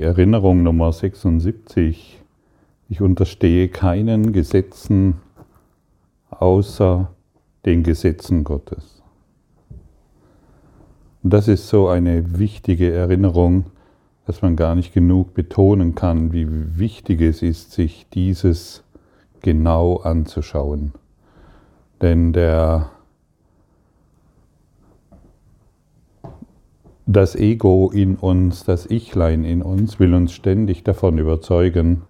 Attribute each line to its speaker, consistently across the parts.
Speaker 1: die Erinnerung Nummer 76. Ich unterstehe keinen Gesetzen außer den Gesetzen Gottes. Und das ist so eine wichtige Erinnerung, dass man gar nicht genug betonen kann, wie wichtig es ist, sich dieses genau anzuschauen. Denn der, das Ego in uns, das Ichlein in uns will uns ständig davon überzeugen,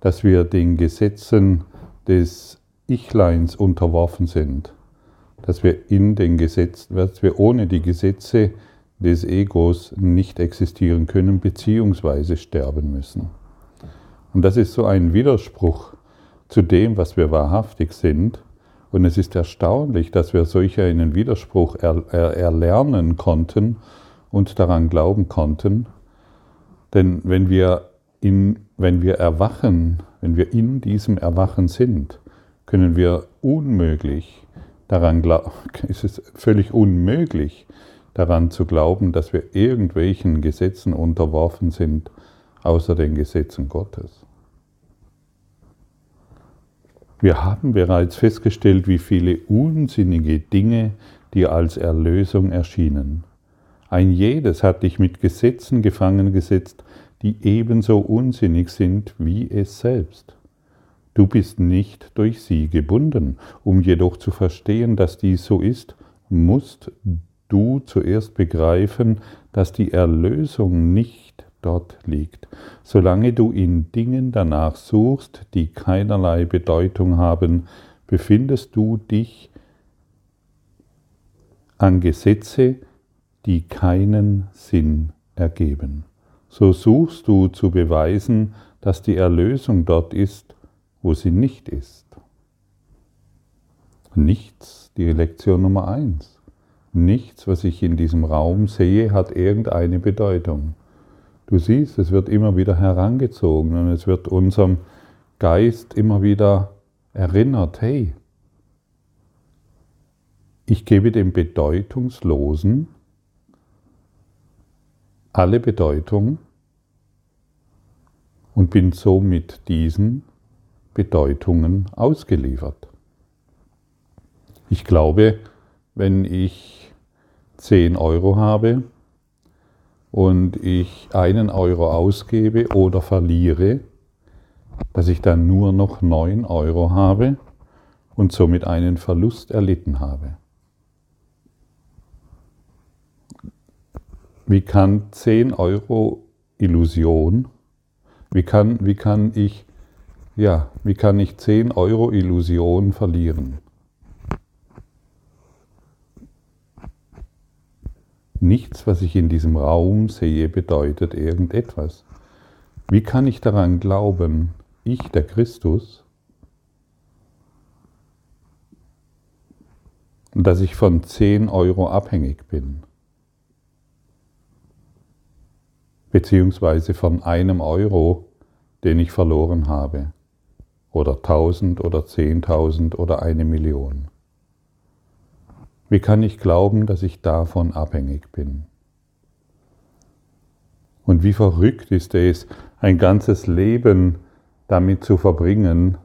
Speaker 1: dass wir den Gesetzen des Ichleins unterworfen sind, dass wir in den Gesetzen, dass wir ohne die Gesetze des Egos nicht existieren können, beziehungsweise sterben müssen. Und das ist so ein Widerspruch zu dem, was wir wahrhaftig sind. Und es ist erstaunlich, dass wir solch einen Widerspruch er, er, erlernen konnten und daran glauben konnten. Denn wenn wir, in, wenn wir erwachen, wenn wir in diesem Erwachen sind, können wir unmöglich daran glauben, ist es völlig unmöglich, daran zu glauben, dass wir irgendwelchen Gesetzen unterworfen sind, außer den Gesetzen Gottes. Wir haben bereits festgestellt, wie viele unsinnige Dinge dir als Erlösung erschienen. Ein jedes hat dich mit Gesetzen gefangen gesetzt, die ebenso unsinnig sind wie es selbst. Du bist nicht durch sie gebunden. Um jedoch zu verstehen, dass dies so ist, musst du zuerst begreifen, dass die Erlösung nicht dort liegt. Solange du in Dingen danach suchst, die keinerlei Bedeutung haben, befindest du dich an Gesetze, die keinen Sinn ergeben. So suchst du zu beweisen, dass die Erlösung dort ist, wo sie nicht ist. Nichts, die Lektion Nummer eins. Nichts, was ich in diesem Raum sehe, hat irgendeine Bedeutung. Du siehst, es wird immer wieder herangezogen und es wird unserem Geist immer wieder erinnert, hey, ich gebe dem Bedeutungslosen alle Bedeutung und bin somit diesen Bedeutungen ausgeliefert. Ich glaube, wenn ich 10 Euro habe und ich einen Euro ausgebe oder verliere, dass ich dann nur noch 9 Euro habe und somit einen Verlust erlitten habe. Wie kann 10 Euro Illusion, wie kann, wie kann ich, ja, wie kann ich 10 Euro Illusion verlieren? Nichts, was ich in diesem Raum sehe, bedeutet irgendetwas. Wie kann ich daran glauben, ich, der Christus, dass ich von 10 Euro abhängig bin? Beziehungsweise von einem Euro, den ich verloren habe? Oder 1000 oder 10.000 oder eine Million? Wie kann ich glauben, dass ich davon abhängig bin? Und wie verrückt ist es, ein ganzes Leben damit zu verbringen,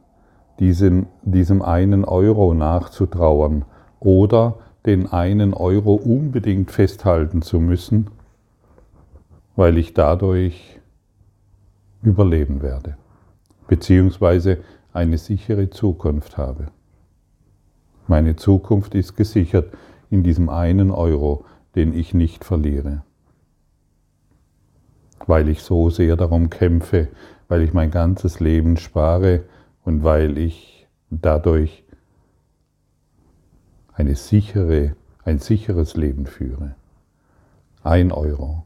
Speaker 1: diesen, diesem einen Euro nachzutrauern oder den einen Euro unbedingt festhalten zu müssen, weil ich dadurch überleben werde, beziehungsweise eine sichere Zukunft habe. Meine Zukunft ist gesichert in diesem einen Euro, den ich nicht verliere. Weil ich so sehr darum kämpfe, weil ich mein ganzes Leben spare und weil ich dadurch eine sichere, ein sicheres Leben führe. Ein Euro.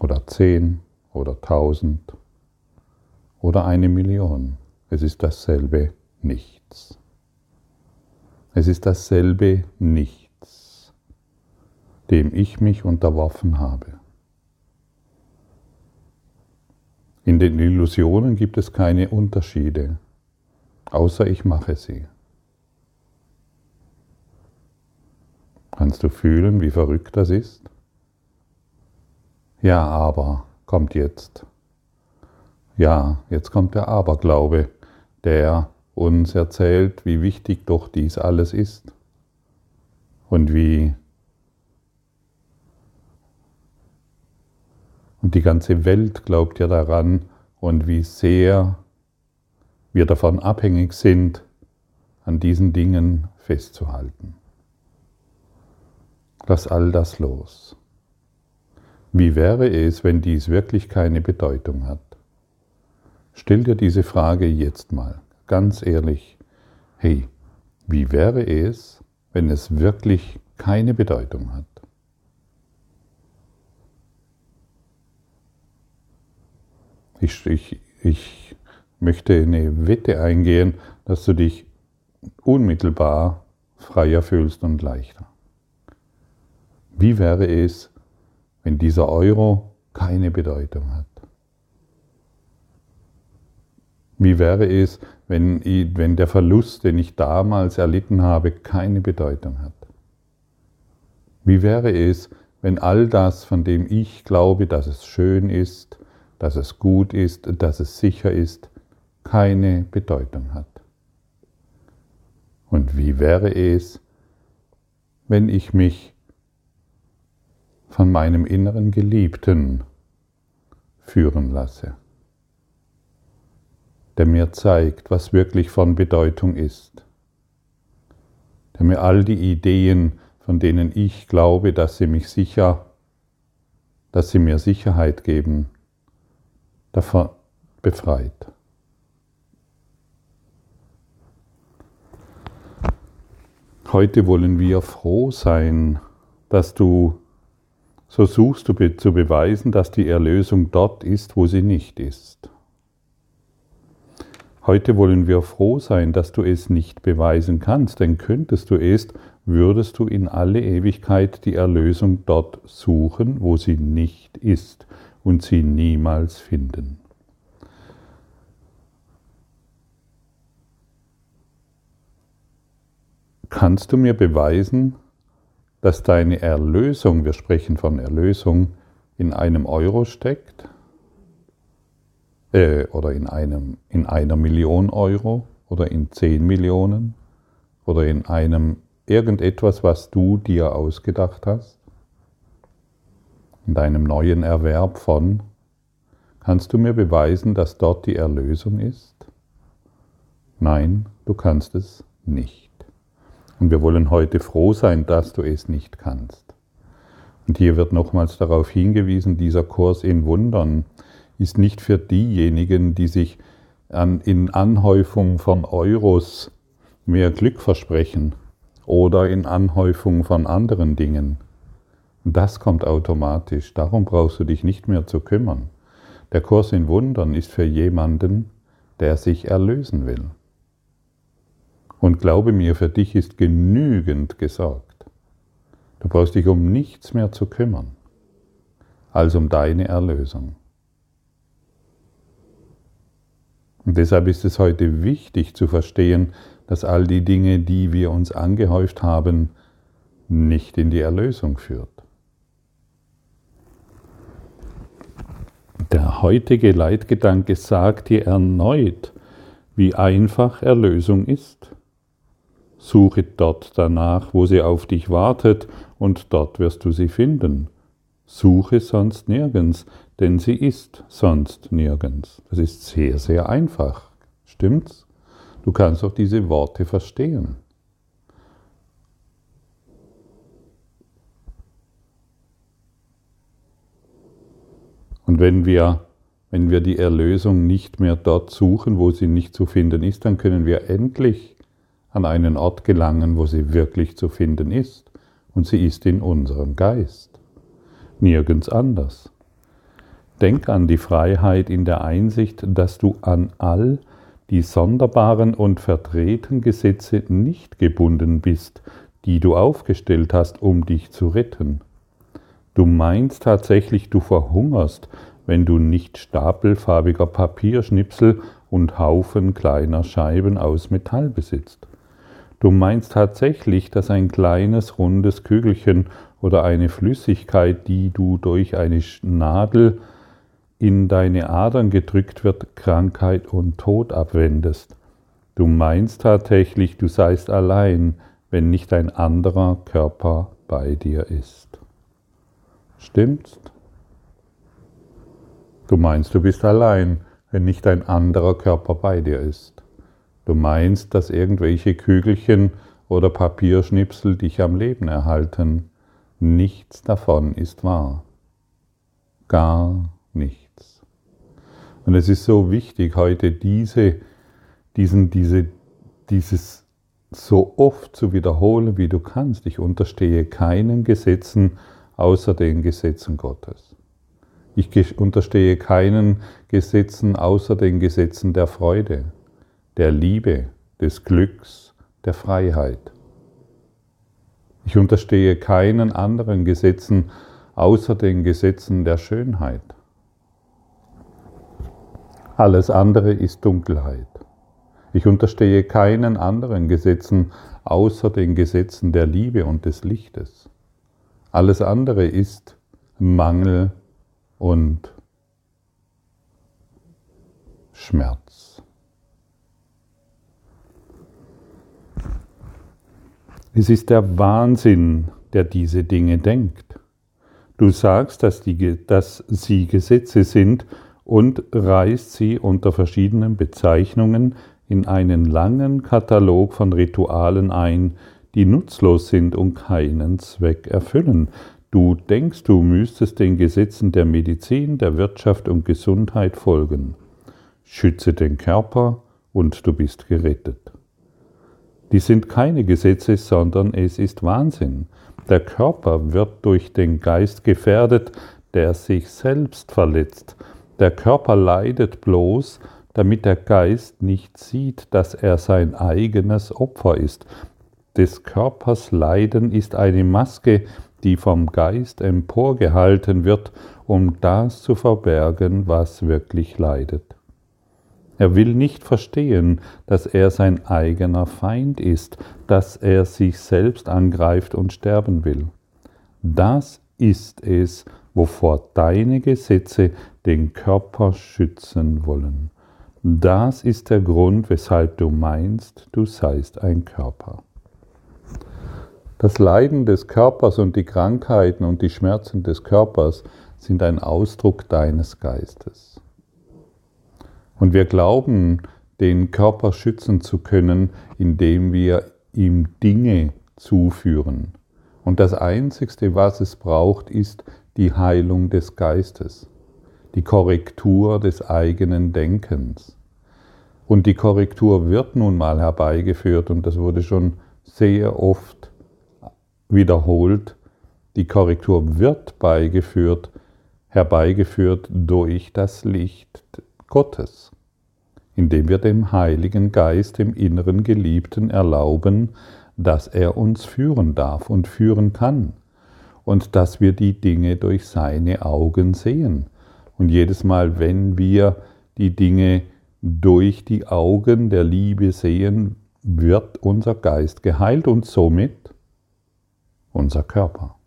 Speaker 1: Oder zehn oder tausend oder eine Million. Es ist dasselbe nichts. Es ist dasselbe Nichts, dem ich mich unterworfen habe. In den Illusionen gibt es keine Unterschiede, außer ich mache sie. Kannst du fühlen, wie verrückt das ist? Ja, aber kommt jetzt. Ja, jetzt kommt der Aberglaube, der uns erzählt, wie wichtig doch dies alles ist und wie und die ganze Welt glaubt ja daran und wie sehr wir davon abhängig sind, an diesen Dingen festzuhalten. Lass all das los. Wie wäre es, wenn dies wirklich keine Bedeutung hat? Stell dir diese Frage jetzt mal, ganz ehrlich. Hey, wie wäre es, wenn es wirklich keine Bedeutung hat? Ich, ich, ich möchte eine Wette eingehen, dass du dich unmittelbar freier fühlst und leichter. Wie wäre es, wenn dieser Euro keine Bedeutung hat? Wie wäre es, wenn, wenn der Verlust, den ich damals erlitten habe, keine Bedeutung hat? Wie wäre es, wenn all das, von dem ich glaube, dass es schön ist, dass es gut ist, dass es sicher ist, keine Bedeutung hat? Und wie wäre es, wenn ich mich von meinem inneren Geliebten führen lasse? der mir zeigt, was wirklich von Bedeutung ist, der mir all die Ideen, von denen ich glaube, dass sie mich sicher, dass sie mir Sicherheit geben, davon befreit. Heute wollen wir froh sein, dass du, so suchst du zu beweisen, dass die Erlösung dort ist, wo sie nicht ist. Heute wollen wir froh sein, dass du es nicht beweisen kannst, denn könntest du es, würdest du in alle Ewigkeit die Erlösung dort suchen, wo sie nicht ist und sie niemals finden. Kannst du mir beweisen, dass deine Erlösung, wir sprechen von Erlösung, in einem Euro steckt? äh, oder in, einem, in einer Million Euro oder in zehn Millionen oder in einem irgendetwas, was du dir ausgedacht hast, in deinem neuen Erwerb von, kannst du mir beweisen, dass dort die Erlösung ist? Nein, du kannst es nicht. Und wir wollen heute froh sein, dass du es nicht kannst. Und hier wird nochmals darauf hingewiesen, dieser Kurs in Wundern ist nicht für diejenigen, die sich an, in Anhäufung von Euros mehr Glück versprechen oder in Anhäufung von anderen Dingen. Das kommt automatisch, darum brauchst du dich nicht mehr zu kümmern. Der Kurs in Wundern ist für jemanden, der sich erlösen will. Und glaube mir, für dich ist genügend gesorgt. Du brauchst dich um nichts mehr zu kümmern, als um deine Erlösung. Und deshalb ist es heute wichtig zu verstehen, dass all die Dinge, die wir uns angehäuft haben, nicht in die Erlösung führt. Der heutige Leitgedanke sagt dir erneut, wie einfach Erlösung ist. Suche dort danach, wo sie auf dich wartet, und dort wirst du sie finden. Suche sonst nirgends, denn sie ist sonst nirgends. Das ist sehr, sehr einfach. Stimmt's? Du kannst auch diese Worte verstehen. Und wenn wir, wenn wir die Erlösung nicht mehr dort suchen, wo sie nicht zu finden ist, dann können wir endlich an einen Ort gelangen, wo sie wirklich zu finden ist. Und sie ist in unserem Geist. Nirgends anders. Denk an die Freiheit in der Einsicht, dass du an all die sonderbaren und verdrehten Gesetze nicht gebunden bist, die du aufgestellt hast, um dich zu retten. Du meinst tatsächlich, du verhungerst, wenn du nicht stapelfarbiger Papierschnipsel und Haufen kleiner Scheiben aus Metall besitzt. Du meinst tatsächlich, dass ein kleines rundes Kügelchen oder eine Flüssigkeit, die du durch eine Nadel in deine Adern gedrückt wird, Krankheit und Tod abwendest. Du meinst tatsächlich, du seist allein, wenn nicht ein anderer Körper bei dir ist. Stimmt's? Du meinst, du bist allein, wenn nicht ein anderer Körper bei dir ist. Du meinst, dass irgendwelche Kügelchen oder Papierschnipsel dich am Leben erhalten. Nichts davon ist wahr. Gar nichts. Und es ist so wichtig, heute diese, diesen, diese, dieses so oft zu wiederholen, wie du kannst. Ich unterstehe keinen Gesetzen außer den Gesetzen Gottes. Ich unterstehe keinen Gesetzen außer den Gesetzen der Freude, der Liebe, des Glücks, der Freiheit. Ich unterstehe keinen anderen Gesetzen außer den Gesetzen der Schönheit. Alles andere ist Dunkelheit. Ich unterstehe keinen anderen Gesetzen außer den Gesetzen der Liebe und des Lichtes. Alles andere ist Mangel und Schmerz. Es ist der Wahnsinn, der diese Dinge denkt. Du sagst, dass, die, dass sie Gesetze sind und reißt sie unter verschiedenen Bezeichnungen in einen langen Katalog von Ritualen ein, die nutzlos sind und keinen Zweck erfüllen. Du denkst, du müsstest den Gesetzen der Medizin, der Wirtschaft und Gesundheit folgen. Schütze den Körper und du bist gerettet. Die sind keine Gesetze, sondern es ist Wahnsinn. Der Körper wird durch den Geist gefährdet, der sich selbst verletzt. Der Körper leidet bloß, damit der Geist nicht sieht, dass er sein eigenes Opfer ist. Des Körpers Leiden ist eine Maske, die vom Geist emporgehalten wird, um das zu verbergen, was wirklich leidet. Er will nicht verstehen, dass er sein eigener Feind ist, dass er sich selbst angreift und sterben will. Das ist es, wovor deine Gesetze den Körper schützen wollen. Das ist der Grund, weshalb du meinst, du seist ein Körper. Das Leiden des Körpers und die Krankheiten und die Schmerzen des Körpers sind ein Ausdruck deines Geistes. Und wir glauben, den Körper schützen zu können, indem wir ihm Dinge zuführen. Und das Einzigste, was es braucht, ist die Heilung des Geistes, die Korrektur des eigenen Denkens. Und die Korrektur wird nun mal herbeigeführt, und das wurde schon sehr oft wiederholt, die Korrektur wird beigeführt, herbeigeführt durch das Licht Gottes, indem wir dem Heiligen Geist, dem inneren Geliebten, erlauben, dass er uns führen darf und führen kann und dass wir die Dinge durch seine Augen sehen. Und jedes Mal, wenn wir die Dinge durch die Augen der Liebe sehen, wird unser Geist geheilt und somit unser Körper.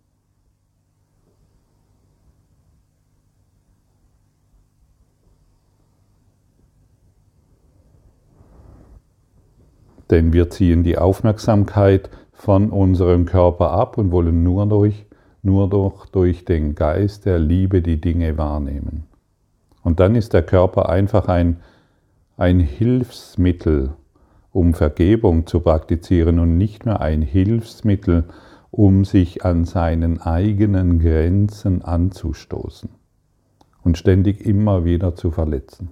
Speaker 1: Denn wir ziehen die Aufmerksamkeit von unserem Körper ab und wollen nur durch, nur durch, durch den Geist der Liebe die Dinge wahrnehmen. Und dann ist der Körper einfach ein, ein Hilfsmittel, um Vergebung zu praktizieren und nicht mehr ein Hilfsmittel, um sich an seinen eigenen Grenzen anzustoßen und ständig immer wieder zu verletzen.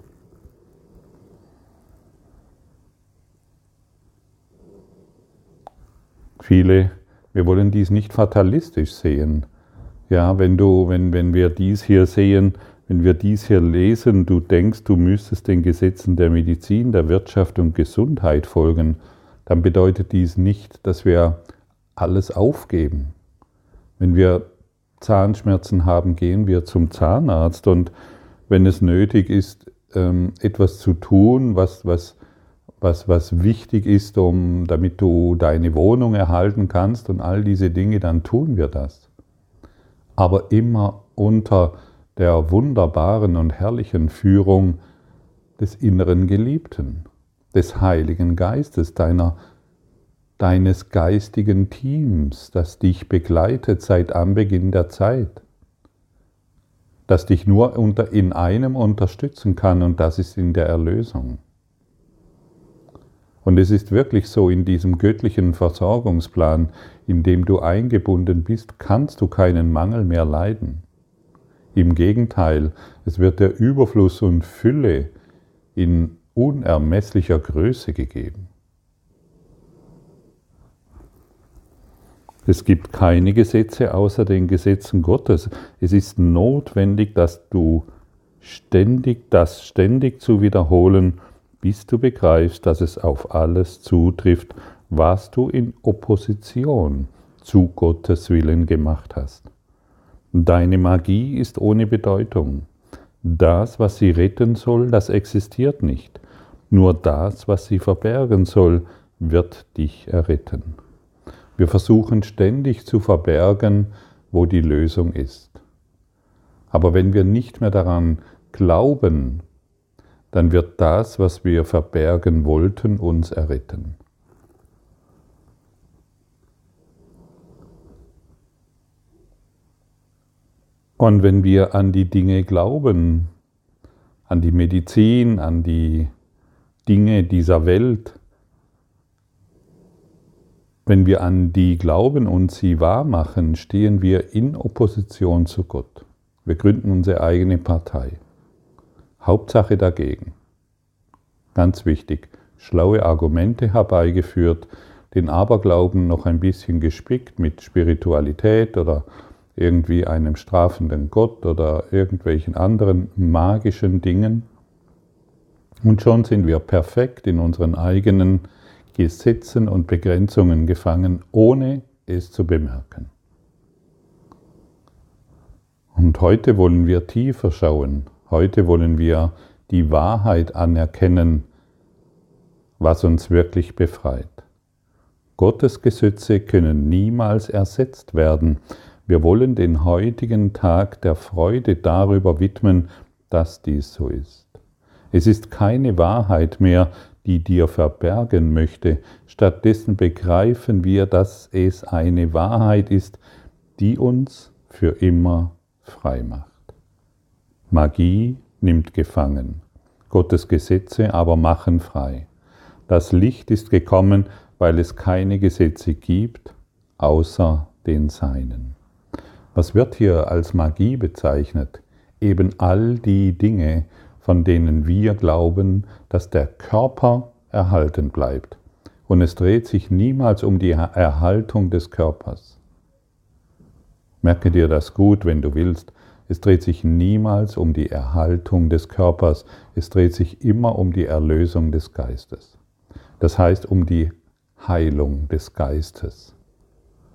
Speaker 1: Viele, wir wollen dies nicht fatalistisch sehen. Ja, wenn du, wenn, wenn wir dies hier sehen, wenn wir dies hier lesen, du denkst, du müsstest den Gesetzen der Medizin, der Wirtschaft und Gesundheit folgen, dann bedeutet dies nicht, dass wir alles aufgeben. Wenn wir Zahnschmerzen haben, gehen wir zum Zahnarzt und wenn es nötig ist, ähm, etwas zu tun, was, was was, was wichtig ist, um, damit du deine Wohnung erhalten kannst und all diese Dinge, dann tun wir das. Aber immer unter der wunderbaren und herrlichen Führung des inneren Geliebten, des Heiligen Geistes, deiner, deines geistigen Teams, das dich begleitet seit Anbeginn der Zeit, das dich nur unter, in einem unterstützen kann und das ist in der Erlösung. Und es ist wirklich so, in diesem göttlichen Versorgungsplan, in dem du eingebunden bist, kannst du keinen Mangel mehr leiden. Im Gegenteil, es wird der Überfluss und Fülle in unermesslicher Größe gegeben. Es gibt keine Gesetze außer den Gesetzen Gottes. Es ist notwendig, dass du ständig das ständig zu wiederholen bis du begreifst, dass es auf alles zutrifft, was du in Opposition zu Gottes Willen gemacht hast. Deine Magie ist ohne Bedeutung. Das, was sie retten soll, das existiert nicht. Nur das, was sie verbergen soll, wird dich erretten. Wir versuchen ständig zu verbergen, wo die Lösung ist. Aber wenn wir nicht mehr daran glauben, dann wird das, was wir verbergen wollten, uns erretten. Und wenn wir an die Dinge glauben, an die Medizin, an die Dinge dieser Welt, wenn wir an die glauben und sie wahrmachen, stehen wir in Opposition zu Gott. Wir gründen unsere eigene Partei. Hauptsache dagegen. Ganz wichtig, schlaue Argumente herbeigeführt, den Aberglauben noch ein bisschen gespickt mit Spiritualität oder irgendwie einem strafenden Gott oder irgendwelchen anderen magischen Dingen. Und schon sind wir perfekt in unseren eigenen Gesetzen und Begrenzungen gefangen, ohne es zu bemerken. Und heute wollen wir tiefer schauen Heute wollen wir die Wahrheit anerkennen, was uns wirklich befreit. Gottes Gesetze können niemals ersetzt werden. Wir wollen den heutigen Tag der Freude darüber widmen, dass dies so ist. Es ist keine Wahrheit mehr, die dir verbergen möchte. Stattdessen begreifen wir, dass es eine Wahrheit ist, die uns für immer frei macht. Magie nimmt gefangen, Gottes Gesetze aber machen frei. Das Licht ist gekommen, weil es keine Gesetze gibt, außer den Seinen. Was wird hier als Magie bezeichnet? Eben all die Dinge, von denen wir glauben, dass der Körper erhalten bleibt. Und es dreht sich niemals um die Erhaltung des Körpers. Merke dir das gut, wenn du willst. Es dreht sich niemals um die Erhaltung des Körpers, es dreht sich immer um die Erlösung des Geistes. Das heißt um die Heilung des Geistes.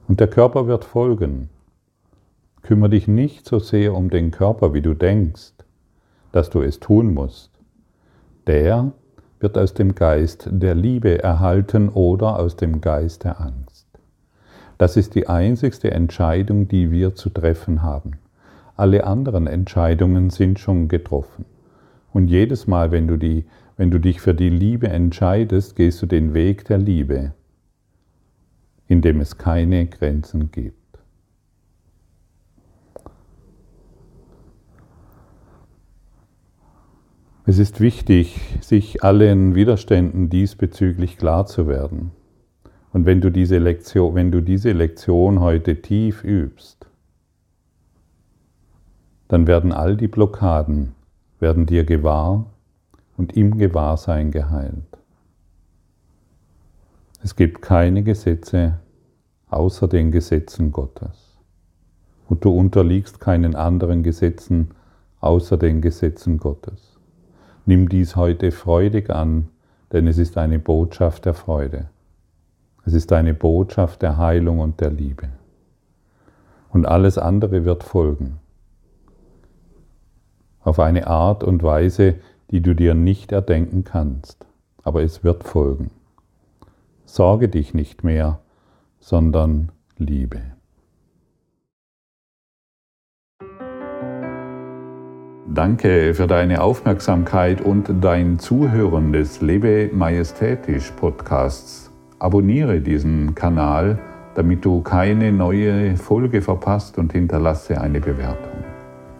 Speaker 1: Und der Körper wird folgen. Kümmere dich nicht so sehr um den Körper, wie du denkst, dass du es tun musst. Der wird aus dem Geist der Liebe erhalten oder aus dem Geist der Angst. Das ist die einzigste Entscheidung, die wir zu treffen haben. Alle anderen Entscheidungen sind schon getroffen. Und jedes Mal, wenn du, die, wenn du dich für die Liebe entscheidest, gehst du den Weg der Liebe, in dem es keine Grenzen gibt. Es ist wichtig, sich allen Widerständen diesbezüglich klar zu werden. Und wenn du diese Lektion, wenn du diese Lektion heute tief übst, dann werden all die Blockaden, werden dir gewahr und im Gewahrsein geheilt. Es gibt keine Gesetze außer den Gesetzen Gottes. Und du unterliegst keinen anderen Gesetzen außer den Gesetzen Gottes. Nimm dies heute freudig an, denn es ist eine Botschaft der Freude. Es ist eine Botschaft der Heilung und der Liebe. Und alles andere wird folgen auf eine Art und Weise, die du dir nicht erdenken kannst. aber es wird folgen. Sorge dich nicht mehr, sondern liebe. Danke für deine Aufmerksamkeit und dein Zuhören des Lebe Majestätisch Podcasts. Abonniere diesen Kanal, damit du keine neue Folge verpasst und hinterlasse eine Bewertung.